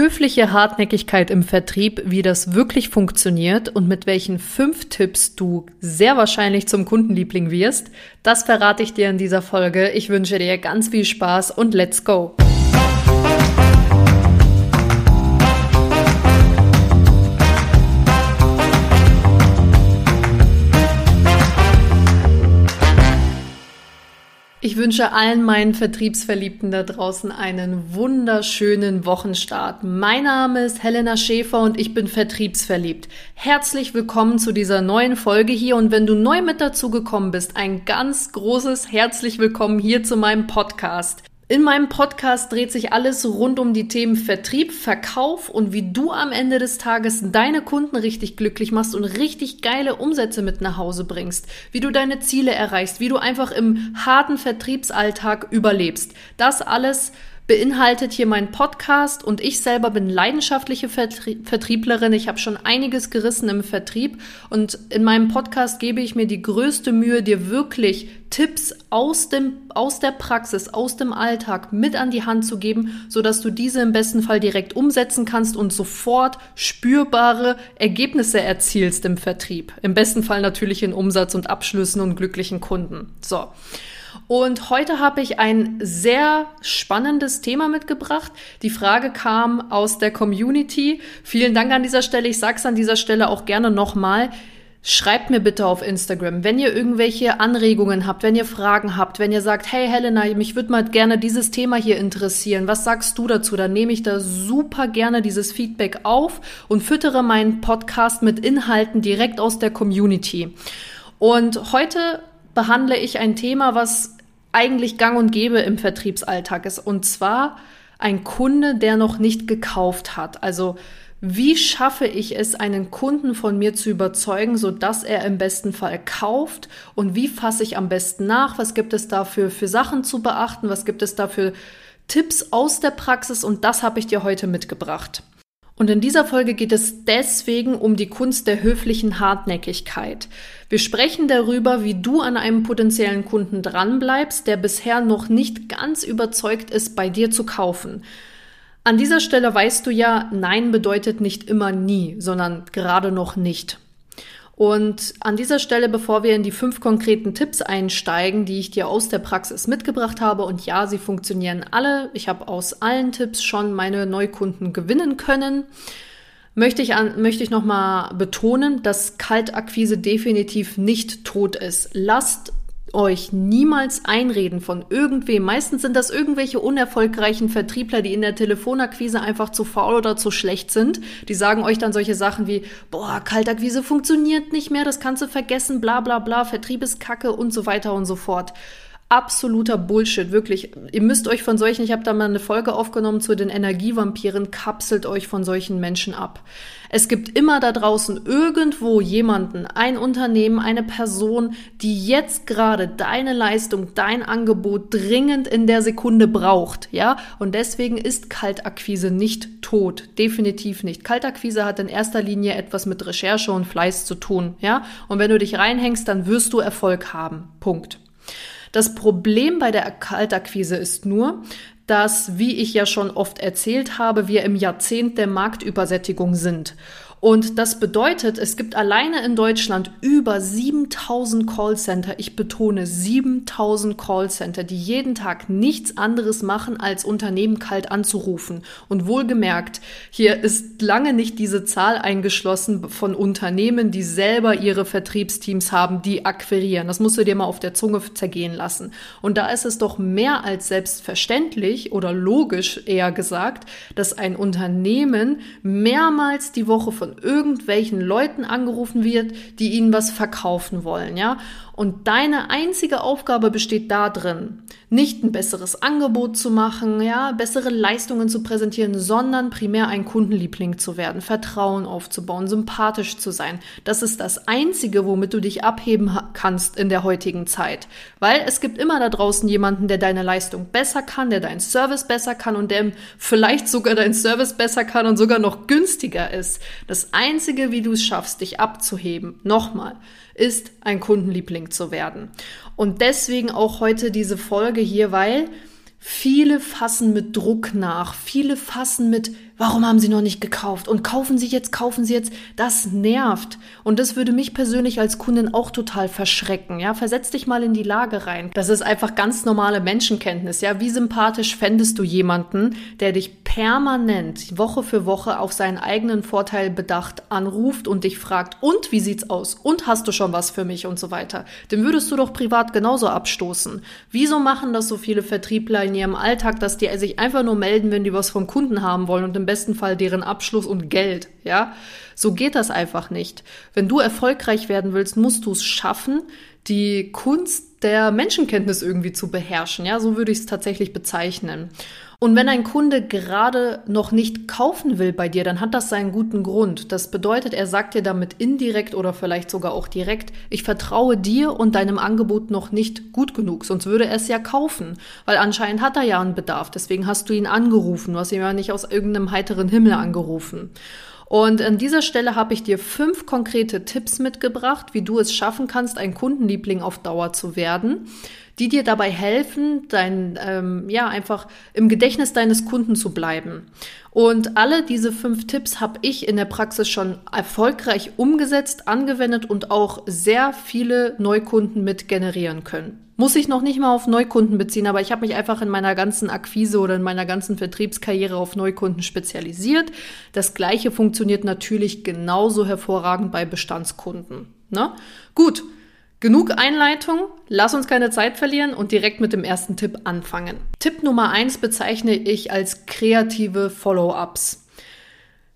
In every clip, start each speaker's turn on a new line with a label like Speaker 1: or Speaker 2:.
Speaker 1: Höfliche Hartnäckigkeit im Vertrieb, wie das wirklich funktioniert und mit welchen fünf Tipps du sehr wahrscheinlich zum Kundenliebling wirst, das verrate ich dir in dieser Folge. Ich wünsche dir ganz viel Spaß und let's go! Ich wünsche allen meinen Vertriebsverliebten da draußen einen wunderschönen Wochenstart. Mein Name ist Helena Schäfer und ich bin vertriebsverliebt. Herzlich willkommen zu dieser neuen Folge hier und wenn du neu mit dazu gekommen bist, ein ganz großes herzlich willkommen hier zu meinem Podcast. In meinem Podcast dreht sich alles rund um die Themen Vertrieb, Verkauf und wie du am Ende des Tages deine Kunden richtig glücklich machst und richtig geile Umsätze mit nach Hause bringst, wie du deine Ziele erreichst, wie du einfach im harten Vertriebsalltag überlebst. Das alles beinhaltet hier mein Podcast und ich selber bin leidenschaftliche Vertrie Vertrieblerin. Ich habe schon einiges gerissen im Vertrieb und in meinem Podcast gebe ich mir die größte Mühe, dir wirklich Tipps aus dem aus der Praxis, aus dem Alltag mit an die Hand zu geben, so dass du diese im besten Fall direkt umsetzen kannst und sofort spürbare Ergebnisse erzielst im Vertrieb. Im besten Fall natürlich in Umsatz und Abschlüssen und glücklichen Kunden. So. Und heute habe ich ein sehr spannendes Thema mitgebracht. Die Frage kam aus der Community. Vielen Dank an dieser Stelle. Ich sage es an dieser Stelle auch gerne nochmal. Schreibt mir bitte auf Instagram, wenn ihr irgendwelche Anregungen habt, wenn ihr Fragen habt, wenn ihr sagt, hey Helena, mich würde mal gerne dieses Thema hier interessieren. Was sagst du dazu? Dann nehme ich da super gerne dieses Feedback auf und füttere meinen Podcast mit Inhalten direkt aus der Community. Und heute behandle ich ein Thema, was eigentlich gang und gäbe im Vertriebsalltag ist. Und zwar ein Kunde, der noch nicht gekauft hat. Also wie schaffe ich es, einen Kunden von mir zu überzeugen, so dass er im besten Fall kauft? Und wie fasse ich am besten nach? Was gibt es dafür für Sachen zu beachten? Was gibt es dafür Tipps aus der Praxis? Und das habe ich dir heute mitgebracht. Und in dieser Folge geht es deswegen um die Kunst der höflichen Hartnäckigkeit. Wir sprechen darüber, wie du an einem potenziellen Kunden dranbleibst, der bisher noch nicht ganz überzeugt ist, bei dir zu kaufen. An dieser Stelle weißt du ja, Nein bedeutet nicht immer nie, sondern gerade noch nicht. Und an dieser Stelle, bevor wir in die fünf konkreten Tipps einsteigen, die ich dir aus der Praxis mitgebracht habe, und ja, sie funktionieren alle, ich habe aus allen Tipps schon meine Neukunden gewinnen können, möchte ich, an, möchte ich nochmal betonen, dass Kaltakquise definitiv nicht tot ist. Lasst euch niemals einreden von irgendwem. Meistens sind das irgendwelche unerfolgreichen Vertriebler, die in der Telefonakquise einfach zu faul oder zu schlecht sind. Die sagen euch dann solche Sachen wie, boah, Kaltakquise funktioniert nicht mehr, das kannst du vergessen, bla bla bla, Vertrieb ist Kacke und so weiter und so fort absoluter Bullshit, wirklich. Ihr müsst euch von solchen, ich habe da mal eine Folge aufgenommen zu den Energievampiren, kapselt euch von solchen Menschen ab. Es gibt immer da draußen irgendwo jemanden, ein Unternehmen, eine Person, die jetzt gerade deine Leistung, dein Angebot dringend in der Sekunde braucht, ja? Und deswegen ist Kaltakquise nicht tot, definitiv nicht. Kaltakquise hat in erster Linie etwas mit Recherche und Fleiß zu tun, ja? Und wenn du dich reinhängst, dann wirst du Erfolg haben. Punkt. Das Problem bei der Kaltakquise ist nur, dass, wie ich ja schon oft erzählt habe, wir im Jahrzehnt der Marktübersättigung sind. Und das bedeutet, es gibt alleine in Deutschland über 7000 Callcenter, ich betone 7000 Callcenter, die jeden Tag nichts anderes machen, als Unternehmen kalt anzurufen. Und wohlgemerkt, hier ist lange nicht diese Zahl eingeschlossen von Unternehmen, die selber ihre Vertriebsteams haben, die akquirieren. Das musst du dir mal auf der Zunge zergehen lassen. Und da ist es doch mehr als selbstverständlich oder logisch eher gesagt, dass ein Unternehmen mehrmals die Woche von von irgendwelchen Leuten angerufen wird, die ihnen was verkaufen wollen, ja? Und deine einzige Aufgabe besteht darin, nicht ein besseres Angebot zu machen, ja, bessere Leistungen zu präsentieren, sondern primär ein Kundenliebling zu werden, Vertrauen aufzubauen, sympathisch zu sein. Das ist das einzige, womit du dich abheben kannst in der heutigen Zeit. Weil es gibt immer da draußen jemanden, der deine Leistung besser kann, der deinen Service besser kann und der vielleicht sogar deinen Service besser kann und sogar noch günstiger ist. Das einzige, wie du es schaffst, dich abzuheben, nochmal, ist ein Kundenliebling zu werden. Und deswegen auch heute diese Folge hier, weil Viele fassen mit Druck nach, viele fassen mit, warum haben sie noch nicht gekauft und kaufen sie jetzt, kaufen sie jetzt, das nervt. Und das würde mich persönlich als Kundin auch total verschrecken, ja. Versetz dich mal in die Lage rein. Das ist einfach ganz normale Menschenkenntnis, ja. Wie sympathisch fändest du jemanden, der dich permanent, Woche für Woche auf seinen eigenen Vorteil bedacht anruft und dich fragt, und wie sieht's aus? Und hast du schon was für mich und so weiter? Den würdest du doch privat genauso abstoßen. Wieso machen das so viele Vertriebler in ihrem Alltag, dass die sich einfach nur melden, wenn die was vom Kunden haben wollen und im besten Fall deren Abschluss und Geld, ja? So geht das einfach nicht. Wenn du erfolgreich werden willst, musst du es schaffen, die Kunst der Menschenkenntnis irgendwie zu beherrschen, ja? So würde ich es tatsächlich bezeichnen. Und wenn ein Kunde gerade noch nicht kaufen will bei dir, dann hat das seinen guten Grund. Das bedeutet, er sagt dir damit indirekt oder vielleicht sogar auch direkt, ich vertraue dir und deinem Angebot noch nicht gut genug, sonst würde er es ja kaufen, weil anscheinend hat er ja einen Bedarf. Deswegen hast du ihn angerufen, du hast ihn ja nicht aus irgendeinem heiteren Himmel angerufen. Und an dieser Stelle habe ich dir fünf konkrete Tipps mitgebracht, wie du es schaffen kannst, ein Kundenliebling auf Dauer zu werden die dir dabei helfen, dein, ähm, ja, einfach im Gedächtnis deines Kunden zu bleiben. Und alle diese fünf Tipps habe ich in der Praxis schon erfolgreich umgesetzt, angewendet und auch sehr viele Neukunden mit generieren können. Muss ich noch nicht mal auf Neukunden beziehen, aber ich habe mich einfach in meiner ganzen Akquise oder in meiner ganzen Vertriebskarriere auf Neukunden spezialisiert. Das gleiche funktioniert natürlich genauso hervorragend bei Bestandskunden. Ne? Gut, Genug Einleitung, lass uns keine Zeit verlieren und direkt mit dem ersten Tipp anfangen. Tipp Nummer eins bezeichne ich als kreative Follow-ups.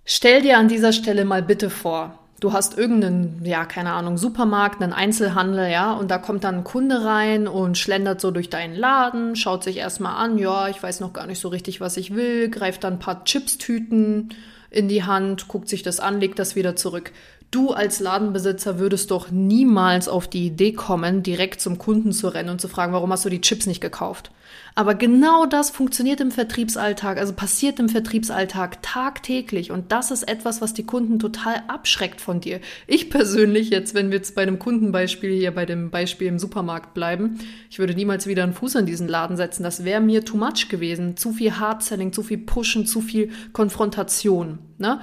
Speaker 1: Stell dir an dieser Stelle mal bitte vor, du hast irgendeinen, ja, keine Ahnung, Supermarkt, einen Einzelhandel, ja, und da kommt dann ein Kunde rein und schlendert so durch deinen Laden, schaut sich erstmal an, ja, ich weiß noch gar nicht so richtig, was ich will, greift dann ein paar Chipstüten in die Hand, guckt sich das an, legt das wieder zurück. Du als Ladenbesitzer würdest doch niemals auf die Idee kommen, direkt zum Kunden zu rennen und zu fragen, warum hast du die Chips nicht gekauft? Aber genau das funktioniert im Vertriebsalltag, also passiert im Vertriebsalltag tagtäglich. Und das ist etwas, was die Kunden total abschreckt von dir. Ich persönlich, jetzt, wenn wir jetzt bei einem Kundenbeispiel hier, bei dem Beispiel im Supermarkt bleiben, ich würde niemals wieder einen Fuß in diesen Laden setzen. Das wäre mir too much gewesen. Zu viel Hardselling, zu viel Pushen, zu viel Konfrontation. Ne?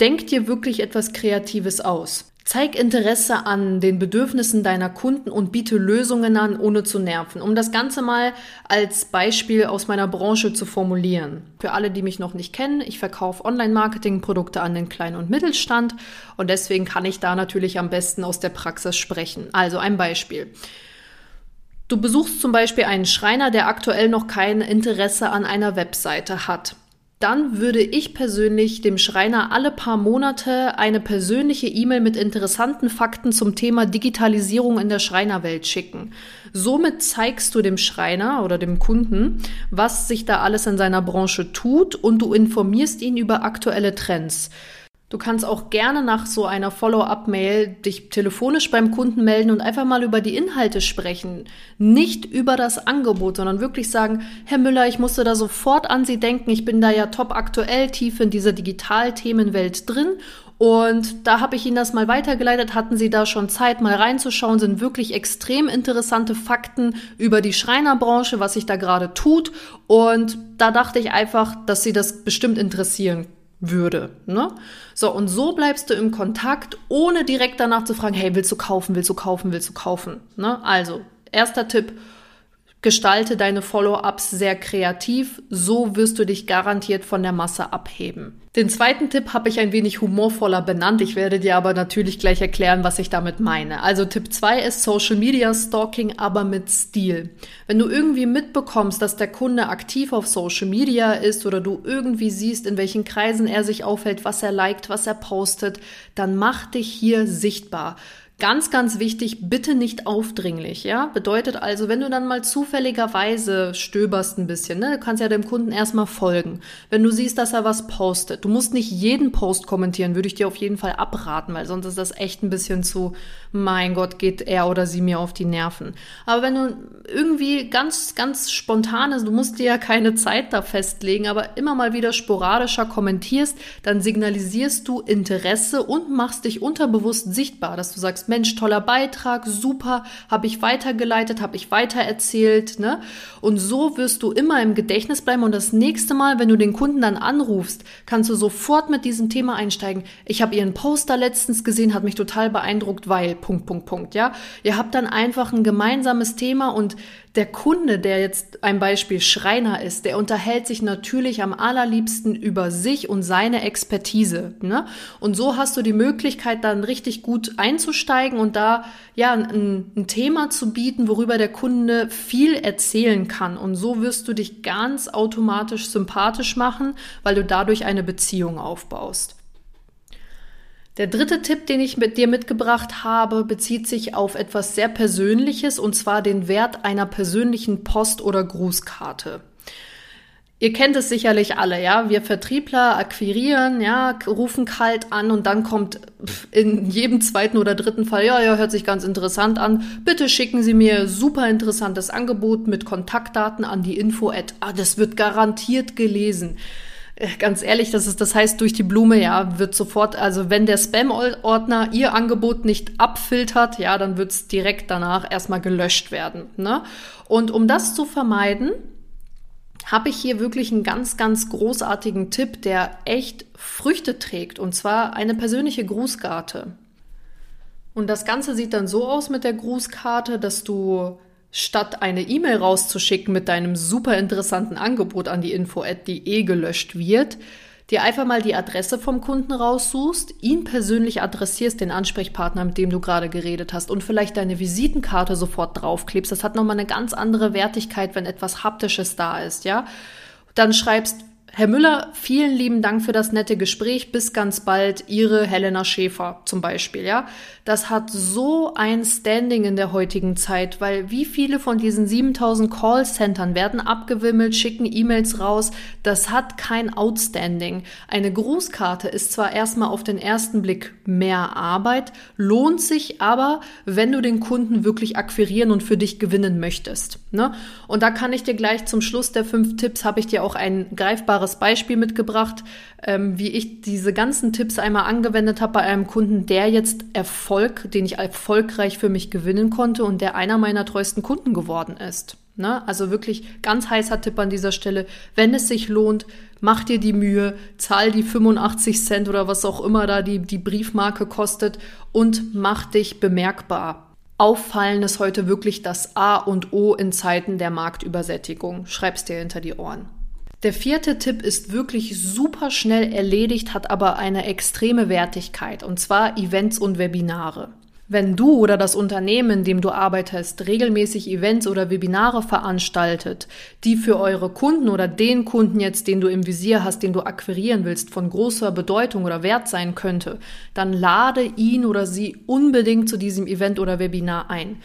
Speaker 1: Denk dir wirklich etwas Kreatives aus. Zeig Interesse an den Bedürfnissen deiner Kunden und biete Lösungen an, ohne zu nerven. Um das Ganze mal als Beispiel aus meiner Branche zu formulieren. Für alle, die mich noch nicht kennen, ich verkaufe Online-Marketing-Produkte an den Kleinen- und Mittelstand und deswegen kann ich da natürlich am besten aus der Praxis sprechen. Also ein Beispiel. Du besuchst zum Beispiel einen Schreiner, der aktuell noch kein Interesse an einer Webseite hat dann würde ich persönlich dem Schreiner alle paar Monate eine persönliche E-Mail mit interessanten Fakten zum Thema Digitalisierung in der Schreinerwelt schicken. Somit zeigst du dem Schreiner oder dem Kunden, was sich da alles in seiner Branche tut und du informierst ihn über aktuelle Trends. Du kannst auch gerne nach so einer Follow-up-Mail dich telefonisch beim Kunden melden und einfach mal über die Inhalte sprechen. Nicht über das Angebot, sondern wirklich sagen, Herr Müller, ich musste da sofort an Sie denken. Ich bin da ja top aktuell, tief in dieser Digital-Themenwelt drin. Und da habe ich Ihnen das mal weitergeleitet. Hatten Sie da schon Zeit, mal reinzuschauen? Sind wirklich extrem interessante Fakten über die Schreinerbranche, was sich da gerade tut. Und da dachte ich einfach, dass Sie das bestimmt interessieren würde. Ne? So, und so bleibst du im Kontakt, ohne direkt danach zu fragen, hey, willst du kaufen, willst du kaufen, willst du kaufen? Ne? Also, erster Tipp, Gestalte deine Follow-ups sehr kreativ, so wirst du dich garantiert von der Masse abheben. Den zweiten Tipp habe ich ein wenig humorvoller benannt, ich werde dir aber natürlich gleich erklären, was ich damit meine. Also Tipp 2 ist Social Media Stalking, aber mit Stil. Wenn du irgendwie mitbekommst, dass der Kunde aktiv auf Social Media ist oder du irgendwie siehst, in welchen Kreisen er sich aufhält, was er liked, was er postet, dann mach dich hier sichtbar. Ganz, ganz wichtig, bitte nicht aufdringlich, ja? Bedeutet also, wenn du dann mal zufälligerweise stöberst ein bisschen, ne, du kannst ja dem Kunden erstmal folgen. Wenn du siehst, dass er was postet, du musst nicht jeden Post kommentieren, würde ich dir auf jeden Fall abraten, weil sonst ist das echt ein bisschen zu, mein Gott, geht er oder sie mir auf die Nerven. Aber wenn du irgendwie ganz, ganz spontan ist, du musst dir ja keine Zeit da festlegen, aber immer mal wieder sporadischer kommentierst, dann signalisierst du Interesse und machst dich unterbewusst sichtbar, dass du sagst, Mensch, toller Beitrag, super, habe ich weitergeleitet, habe ich weitererzählt, ne? Und so wirst du immer im Gedächtnis bleiben und das nächste Mal, wenn du den Kunden dann anrufst, kannst du sofort mit diesem Thema einsteigen. Ich habe ihren Poster letztens gesehen, hat mich total beeindruckt, weil Punkt Punkt Punkt, ja? Ihr habt dann einfach ein gemeinsames Thema und der Kunde, der jetzt ein Beispiel Schreiner ist, der unterhält sich natürlich am allerliebsten über sich und seine Expertise. Ne? Und so hast du die Möglichkeit, dann richtig gut einzusteigen und da ja ein, ein Thema zu bieten, worüber der Kunde viel erzählen kann. Und so wirst du dich ganz automatisch sympathisch machen, weil du dadurch eine Beziehung aufbaust. Der dritte Tipp, den ich mit dir mitgebracht habe, bezieht sich auf etwas sehr Persönliches und zwar den Wert einer persönlichen Post- oder Grußkarte. Ihr kennt es sicherlich alle, ja. Wir Vertriebler akquirieren, ja, rufen kalt an und dann kommt in jedem zweiten oder dritten Fall, ja, ja, hört sich ganz interessant an. Bitte schicken Sie mir super interessantes Angebot mit Kontaktdaten an die Info at, ah, das wird garantiert gelesen. Äh, ganz ehrlich, das ist, das heißt, durch die Blume, ja, wird sofort, also wenn der Spam-Ordner ihr Angebot nicht abfiltert, ja, dann wird's direkt danach erstmal gelöscht werden. Ne? Und um das zu vermeiden, habe ich hier wirklich einen ganz, ganz großartigen Tipp, der echt Früchte trägt, und zwar eine persönliche Grußkarte. Und das Ganze sieht dann so aus mit der Grußkarte, dass du statt eine E-Mail rauszuschicken mit deinem super interessanten Angebot an die info die eh gelöscht wird, dir einfach mal die Adresse vom Kunden raussuchst, ihn persönlich adressierst, den Ansprechpartner, mit dem du gerade geredet hast und vielleicht deine Visitenkarte sofort draufklebst. Das hat nochmal eine ganz andere Wertigkeit, wenn etwas Haptisches da ist, ja. Dann schreibst, Herr Müller, vielen lieben Dank für das nette Gespräch. Bis ganz bald. Ihre Helena Schäfer zum Beispiel, ja. Das hat so ein Standing in der heutigen Zeit, weil wie viele von diesen 7000 Callcentern werden abgewimmelt, schicken E-Mails raus. Das hat kein Outstanding. Eine Grußkarte ist zwar erstmal auf den ersten Blick mehr Arbeit, lohnt sich aber, wenn du den Kunden wirklich akquirieren und für dich gewinnen möchtest. Ne? Und da kann ich dir gleich zum Schluss der fünf Tipps, habe ich dir auch ein greifbares Beispiel mitgebracht, ähm, wie ich diese ganzen Tipps einmal angewendet habe bei einem Kunden, der jetzt Erfolg, den ich erfolgreich für mich gewinnen konnte und der einer meiner treuesten Kunden geworden ist. Ne? Also wirklich ganz heißer Tipp an dieser Stelle. Wenn es sich lohnt, mach dir die Mühe, zahl die 85 Cent oder was auch immer da die, die Briefmarke kostet und mach dich bemerkbar. Auffallen ist heute wirklich das A und O in Zeiten der Marktübersättigung. Schreib's dir hinter die Ohren. Der vierte Tipp ist wirklich super schnell erledigt, hat aber eine extreme Wertigkeit, und zwar Events und Webinare. Wenn du oder das Unternehmen, in dem du arbeitest, regelmäßig Events oder Webinare veranstaltet, die für eure Kunden oder den Kunden jetzt, den du im Visier hast, den du akquirieren willst, von großer Bedeutung oder Wert sein könnte, dann lade ihn oder sie unbedingt zu diesem Event oder Webinar ein.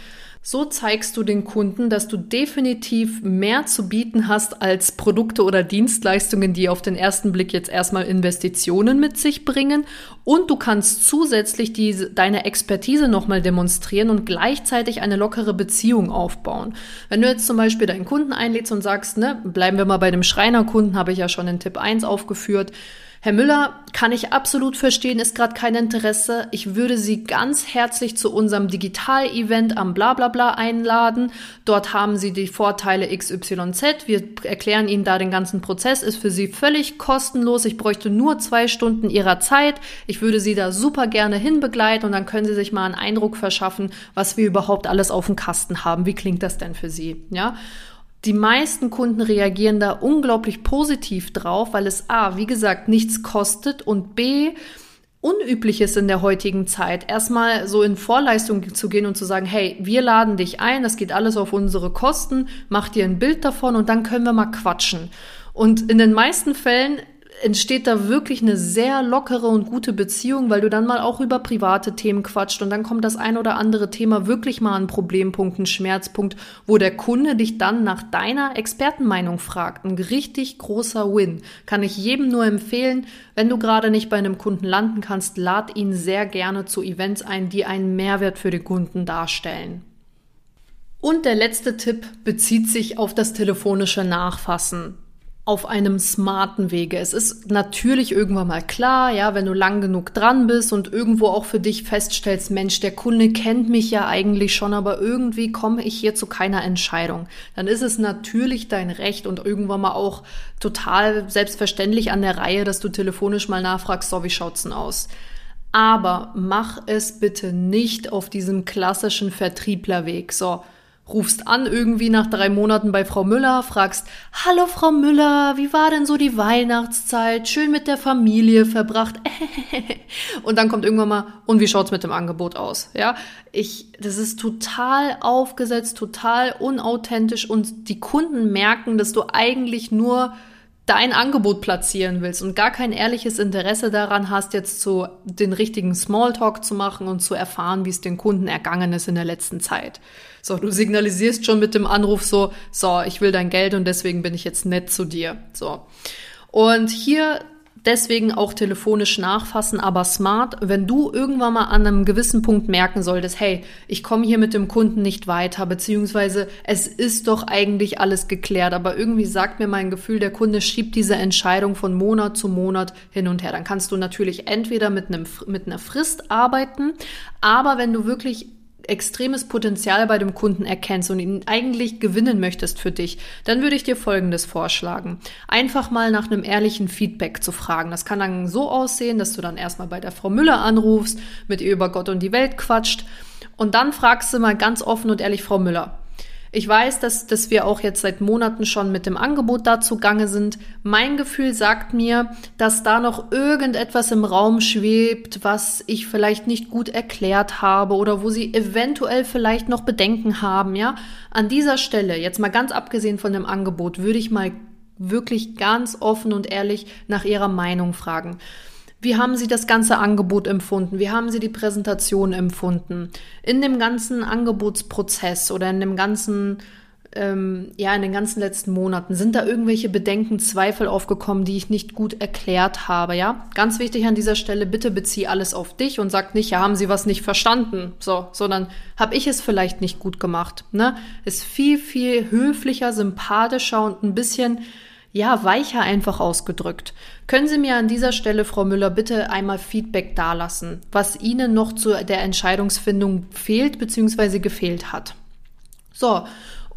Speaker 1: So zeigst du den Kunden, dass du definitiv mehr zu bieten hast als Produkte oder Dienstleistungen, die auf den ersten Blick jetzt erstmal Investitionen mit sich bringen. Und du kannst zusätzlich diese, deine Expertise nochmal demonstrieren und gleichzeitig eine lockere Beziehung aufbauen. Wenn du jetzt zum Beispiel deinen Kunden einlädst und sagst, ne, bleiben wir mal bei dem Schreinerkunden, habe ich ja schon in Tipp 1 aufgeführt, Herr Müller, kann ich absolut verstehen, ist gerade kein Interesse. Ich würde Sie ganz herzlich zu unserem Digital-Event am Blablabla einladen. Dort haben Sie die Vorteile XYZ. Wir erklären Ihnen da den ganzen Prozess. Ist für Sie völlig kostenlos. Ich bräuchte nur zwei Stunden Ihrer Zeit. Ich würde Sie da super gerne hinbegleiten und dann können Sie sich mal einen Eindruck verschaffen, was wir überhaupt alles auf dem Kasten haben. Wie klingt das denn für Sie? Ja? Die meisten Kunden reagieren da unglaublich positiv drauf, weil es A, wie gesagt, nichts kostet und B, unüblich ist in der heutigen Zeit, erstmal so in Vorleistung zu gehen und zu sagen, hey, wir laden dich ein, das geht alles auf unsere Kosten, mach dir ein Bild davon und dann können wir mal quatschen. Und in den meisten Fällen entsteht da wirklich eine sehr lockere und gute Beziehung, weil du dann mal auch über private Themen quatscht und dann kommt das ein oder andere Thema wirklich mal ein Problempunkt, ein Schmerzpunkt, wo der Kunde dich dann nach deiner Expertenmeinung fragt. Ein richtig großer Win. Kann ich jedem nur empfehlen. Wenn du gerade nicht bei einem Kunden landen kannst, lad ihn sehr gerne zu Events ein, die einen Mehrwert für den Kunden darstellen. Und der letzte Tipp bezieht sich auf das telefonische Nachfassen. Auf einem smarten Wege. Es ist natürlich irgendwann mal klar, ja, wenn du lang genug dran bist und irgendwo auch für dich feststellst, Mensch, der Kunde kennt mich ja eigentlich schon, aber irgendwie komme ich hier zu keiner Entscheidung. Dann ist es natürlich dein Recht und irgendwann mal auch total selbstverständlich an der Reihe, dass du telefonisch mal nachfragst, so wie schaut's denn aus? Aber mach es bitte nicht auf diesem klassischen Vertrieblerweg. So, rufst an irgendwie nach drei Monaten bei Frau Müller, fragst, hallo Frau Müller, wie war denn so die Weihnachtszeit? Schön mit der Familie verbracht. und dann kommt irgendwann mal, und wie schaut's mit dem Angebot aus? Ja, ich, das ist total aufgesetzt, total unauthentisch und die Kunden merken, dass du eigentlich nur dein Angebot platzieren willst und gar kein ehrliches Interesse daran hast, jetzt so den richtigen Smalltalk zu machen und zu erfahren, wie es den Kunden ergangen ist in der letzten Zeit. So, du signalisierst schon mit dem Anruf so, so, ich will dein Geld und deswegen bin ich jetzt nett zu dir. So. Und hier deswegen auch telefonisch nachfassen, aber smart, wenn du irgendwann mal an einem gewissen Punkt merken solltest, hey, ich komme hier mit dem Kunden nicht weiter, beziehungsweise es ist doch eigentlich alles geklärt, aber irgendwie sagt mir mein Gefühl, der Kunde schiebt diese Entscheidung von Monat zu Monat hin und her. Dann kannst du natürlich entweder mit, einem, mit einer Frist arbeiten, aber wenn du wirklich extremes Potenzial bei dem Kunden erkennst und ihn eigentlich gewinnen möchtest für dich, dann würde ich dir Folgendes vorschlagen. Einfach mal nach einem ehrlichen Feedback zu fragen. Das kann dann so aussehen, dass du dann erstmal bei der Frau Müller anrufst, mit ihr über Gott und die Welt quatscht und dann fragst du mal ganz offen und ehrlich, Frau Müller, ich weiß, dass, dass wir auch jetzt seit Monaten schon mit dem Angebot dazu gange sind. Mein Gefühl sagt mir, dass da noch irgendetwas im Raum schwebt, was ich vielleicht nicht gut erklärt habe oder wo Sie eventuell vielleicht noch Bedenken haben, ja. An dieser Stelle, jetzt mal ganz abgesehen von dem Angebot, würde ich mal wirklich ganz offen und ehrlich nach Ihrer Meinung fragen. Wie haben Sie das ganze Angebot empfunden? Wie haben Sie die Präsentation empfunden? In dem ganzen Angebotsprozess oder in dem ganzen, ähm, ja, in den ganzen letzten Monaten sind da irgendwelche Bedenken, Zweifel aufgekommen, die ich nicht gut erklärt habe, ja? Ganz wichtig an dieser Stelle, bitte bezieh alles auf dich und sag nicht, ja, haben Sie was nicht verstanden, so, sondern habe ich es vielleicht nicht gut gemacht, ne? Ist viel, viel höflicher, sympathischer und ein bisschen ja, weicher einfach ausgedrückt. Können Sie mir an dieser Stelle, Frau Müller, bitte einmal Feedback dalassen, was Ihnen noch zu der Entscheidungsfindung fehlt bzw. gefehlt hat? So,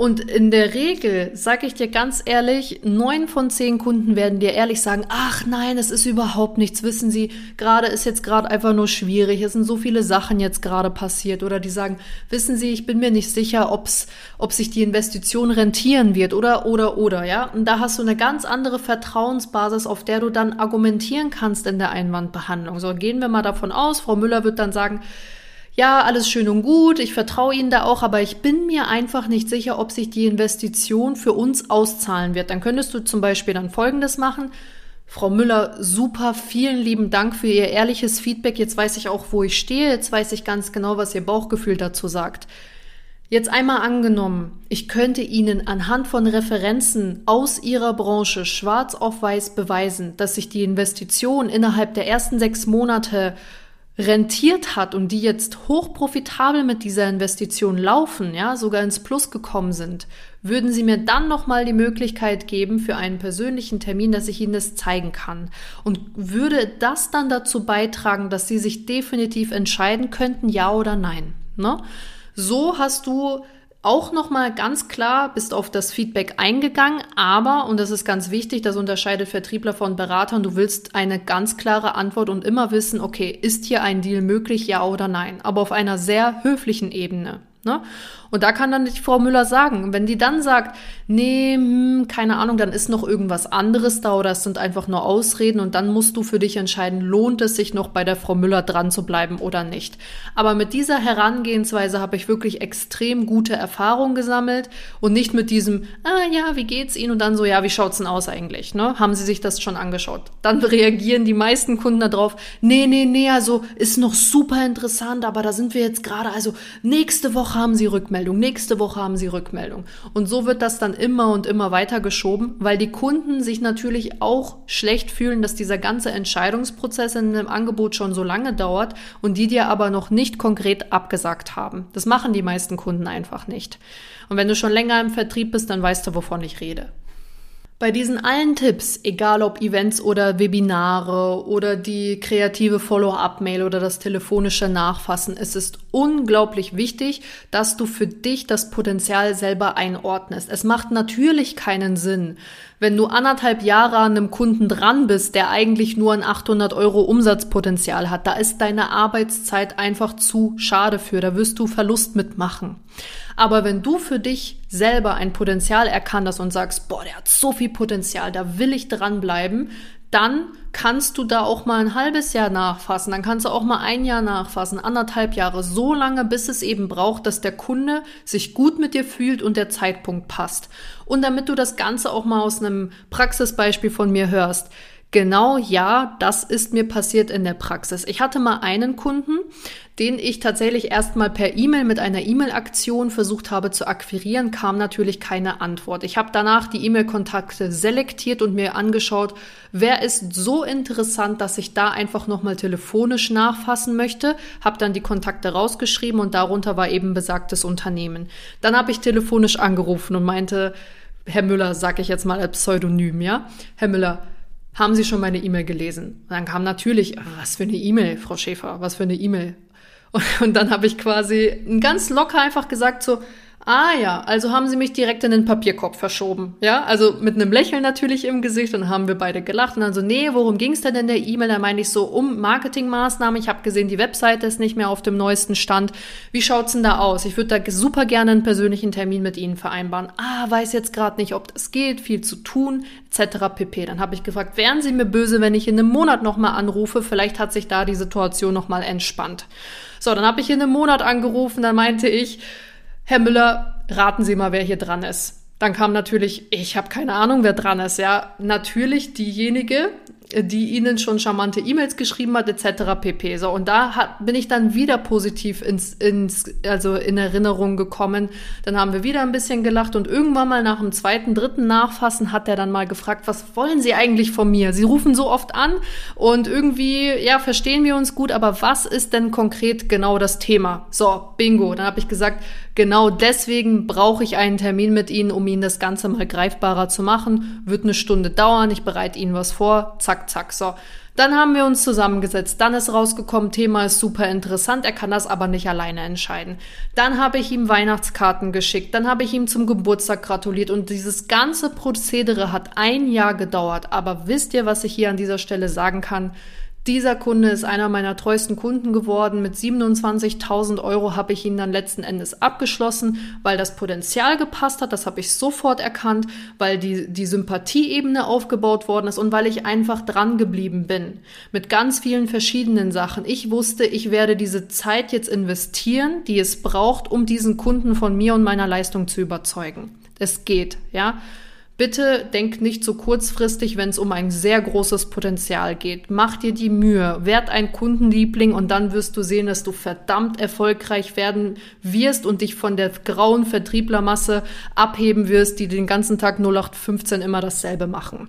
Speaker 1: und in der Regel, sage ich dir ganz ehrlich, neun von zehn Kunden werden dir ehrlich sagen, ach nein, es ist überhaupt nichts, wissen Sie, gerade ist jetzt gerade einfach nur schwierig, es sind so viele Sachen jetzt gerade passiert. Oder die sagen, wissen Sie, ich bin mir nicht sicher, ob's, ob sich die Investition rentieren wird oder, oder, oder, ja. Und da hast du eine ganz andere Vertrauensbasis, auf der du dann argumentieren kannst in der Einwandbehandlung. So, gehen wir mal davon aus, Frau Müller wird dann sagen, ja, alles schön und gut, ich vertraue Ihnen da auch, aber ich bin mir einfach nicht sicher, ob sich die Investition für uns auszahlen wird. Dann könntest du zum Beispiel dann Folgendes machen. Frau Müller, super, vielen lieben Dank für Ihr ehrliches Feedback. Jetzt weiß ich auch, wo ich stehe. Jetzt weiß ich ganz genau, was Ihr Bauchgefühl dazu sagt. Jetzt einmal angenommen, ich könnte Ihnen anhand von Referenzen aus Ihrer Branche schwarz auf weiß beweisen, dass sich die Investition innerhalb der ersten sechs Monate rentiert hat und die jetzt hochprofitabel mit dieser Investition laufen, ja, sogar ins Plus gekommen sind, würden Sie mir dann nochmal die Möglichkeit geben für einen persönlichen Termin, dass ich Ihnen das zeigen kann. Und würde das dann dazu beitragen, dass Sie sich definitiv entscheiden könnten, ja oder nein? Ne? So hast du auch nochmal ganz klar bist auf das Feedback eingegangen, aber, und das ist ganz wichtig, das unterscheidet Vertriebler von Beratern, du willst eine ganz klare Antwort und immer wissen, okay, ist hier ein Deal möglich, ja oder nein, aber auf einer sehr höflichen Ebene. Ne? Und da kann dann die Frau Müller sagen, wenn die dann sagt, nee, hm, keine Ahnung, dann ist noch irgendwas anderes da oder es sind einfach nur Ausreden und dann musst du für dich entscheiden, lohnt es sich noch bei der Frau Müller dran zu bleiben oder nicht. Aber mit dieser Herangehensweise habe ich wirklich extrem gute Erfahrungen gesammelt und nicht mit diesem, ah ja, wie geht's Ihnen und dann so, ja, wie schaut's denn aus eigentlich? Ne? Haben Sie sich das schon angeschaut? Dann reagieren die meisten Kunden darauf, nee, nee, nee, also ist noch super interessant, aber da sind wir jetzt gerade, also nächste Woche haben Sie Rückmeldung. Rückmeldung, nächste Woche haben sie Rückmeldung. Und so wird das dann immer und immer weiter geschoben, weil die Kunden sich natürlich auch schlecht fühlen, dass dieser ganze Entscheidungsprozess in einem Angebot schon so lange dauert und die dir aber noch nicht konkret abgesagt haben. Das machen die meisten Kunden einfach nicht. Und wenn du schon länger im Vertrieb bist, dann weißt du, wovon ich rede. Bei diesen allen Tipps, egal ob Events oder Webinare oder die kreative Follow-up-Mail oder das telefonische Nachfassen, es ist unglaublich wichtig, dass du für dich das Potenzial selber einordnest. Es macht natürlich keinen Sinn, wenn du anderthalb Jahre an einem Kunden dran bist, der eigentlich nur ein 800 Euro Umsatzpotenzial hat. Da ist deine Arbeitszeit einfach zu schade für. Da wirst du Verlust mitmachen. Aber wenn du für dich selber ein Potenzial erkannt hast und sagst, boah, der hat so viel Potenzial, da will ich dranbleiben, dann kannst du da auch mal ein halbes Jahr nachfassen, dann kannst du auch mal ein Jahr nachfassen, anderthalb Jahre, so lange, bis es eben braucht, dass der Kunde sich gut mit dir fühlt und der Zeitpunkt passt. Und damit du das Ganze auch mal aus einem Praxisbeispiel von mir hörst, Genau ja, das ist mir passiert in der Praxis. Ich hatte mal einen Kunden, den ich tatsächlich erstmal per E-Mail mit einer E-Mail-Aktion versucht habe zu akquirieren, kam natürlich keine Antwort. Ich habe danach die E-Mail-Kontakte selektiert und mir angeschaut, wer ist so interessant, dass ich da einfach nochmal telefonisch nachfassen möchte, habe dann die Kontakte rausgeschrieben und darunter war eben besagtes Unternehmen. Dann habe ich telefonisch angerufen und meinte, Herr Müller, sag ich jetzt mal als Pseudonym, ja? Herr Müller, haben Sie schon meine E-Mail gelesen? Und dann kam natürlich, was für eine E-Mail, Frau Schäfer, was für eine E-Mail. Und, und dann habe ich quasi ganz locker einfach gesagt so, Ah ja, also haben sie mich direkt in den Papierkorb verschoben. Ja, also mit einem Lächeln natürlich im Gesicht und haben wir beide gelacht und dann so, nee, worum ging's denn in der E-Mail? Da meine ich so um Marketingmaßnahmen. Ich habe gesehen, die Webseite ist nicht mehr auf dem neuesten Stand. Wie schaut's denn da aus? Ich würde da super gerne einen persönlichen Termin mit Ihnen vereinbaren. Ah, weiß jetzt gerade nicht, ob das geht, viel zu tun, etc. pp. Dann habe ich gefragt, wären Sie mir böse, wenn ich in einem Monat nochmal anrufe? Vielleicht hat sich da die Situation nochmal entspannt. So, dann habe ich in einem Monat angerufen, dann meinte ich, Herr Müller, raten Sie mal, wer hier dran ist. Dann kam natürlich, ich habe keine Ahnung, wer dran ist. Ja, natürlich diejenige, die ihnen schon charmante E-Mails geschrieben hat, etc. pp. So, und da hat, bin ich dann wieder positiv ins, ins, also in Erinnerung gekommen. Dann haben wir wieder ein bisschen gelacht und irgendwann mal nach dem zweiten, dritten Nachfassen hat er dann mal gefragt, was wollen Sie eigentlich von mir? Sie rufen so oft an und irgendwie, ja, verstehen wir uns gut, aber was ist denn konkret genau das Thema? So, bingo. Dann habe ich gesagt, genau deswegen brauche ich einen Termin mit Ihnen, um Ihnen das Ganze mal greifbarer zu machen. Wird eine Stunde dauern, ich bereite Ihnen was vor, zack, zack, So, dann haben wir uns zusammengesetzt. Dann ist rausgekommen, Thema ist super interessant. Er kann das aber nicht alleine entscheiden. Dann habe ich ihm Weihnachtskarten geschickt. Dann habe ich ihm zum Geburtstag gratuliert. Und dieses ganze Prozedere hat ein Jahr gedauert. Aber wisst ihr, was ich hier an dieser Stelle sagen kann? Dieser Kunde ist einer meiner treuesten Kunden geworden. Mit 27.000 Euro habe ich ihn dann letzten Endes abgeschlossen, weil das Potenzial gepasst hat. Das habe ich sofort erkannt, weil die, die Sympathieebene aufgebaut worden ist und weil ich einfach dran geblieben bin. Mit ganz vielen verschiedenen Sachen. Ich wusste, ich werde diese Zeit jetzt investieren, die es braucht, um diesen Kunden von mir und meiner Leistung zu überzeugen. Es geht, ja. Bitte denk nicht so kurzfristig, wenn es um ein sehr großes Potenzial geht. Mach dir die Mühe, werd ein Kundenliebling und dann wirst du sehen, dass du verdammt erfolgreich werden wirst und dich von der grauen Vertrieblermasse abheben wirst, die den ganzen Tag 0815 immer dasselbe machen.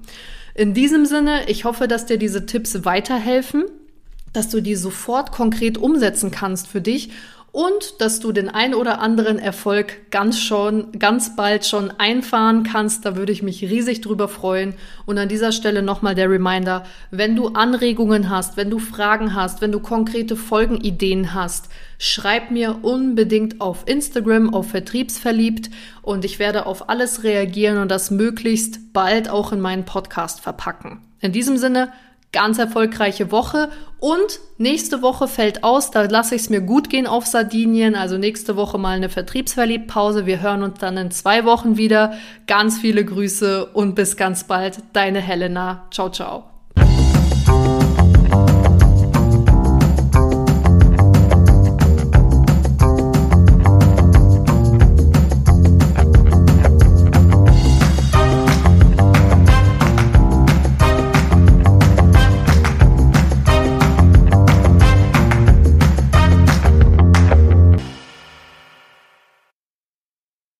Speaker 1: In diesem Sinne, ich hoffe, dass dir diese Tipps weiterhelfen, dass du die sofort konkret umsetzen kannst für dich und dass du den ein oder anderen Erfolg ganz schon, ganz bald schon einfahren kannst. Da würde ich mich riesig drüber freuen. Und an dieser Stelle nochmal der Reminder, wenn du Anregungen hast, wenn du Fragen hast, wenn du konkrete Folgenideen hast, schreib mir unbedingt auf Instagram, auf Vertriebsverliebt und ich werde auf alles reagieren und das möglichst bald auch in meinen Podcast verpacken. In diesem Sinne, ganz erfolgreiche Woche. Und nächste Woche fällt aus, da lasse ich es mir gut gehen auf Sardinien. Also nächste Woche mal eine Vertriebsverliebtpause. Wir hören uns dann in zwei Wochen wieder. Ganz viele Grüße und bis ganz bald. Deine Helena. Ciao, ciao.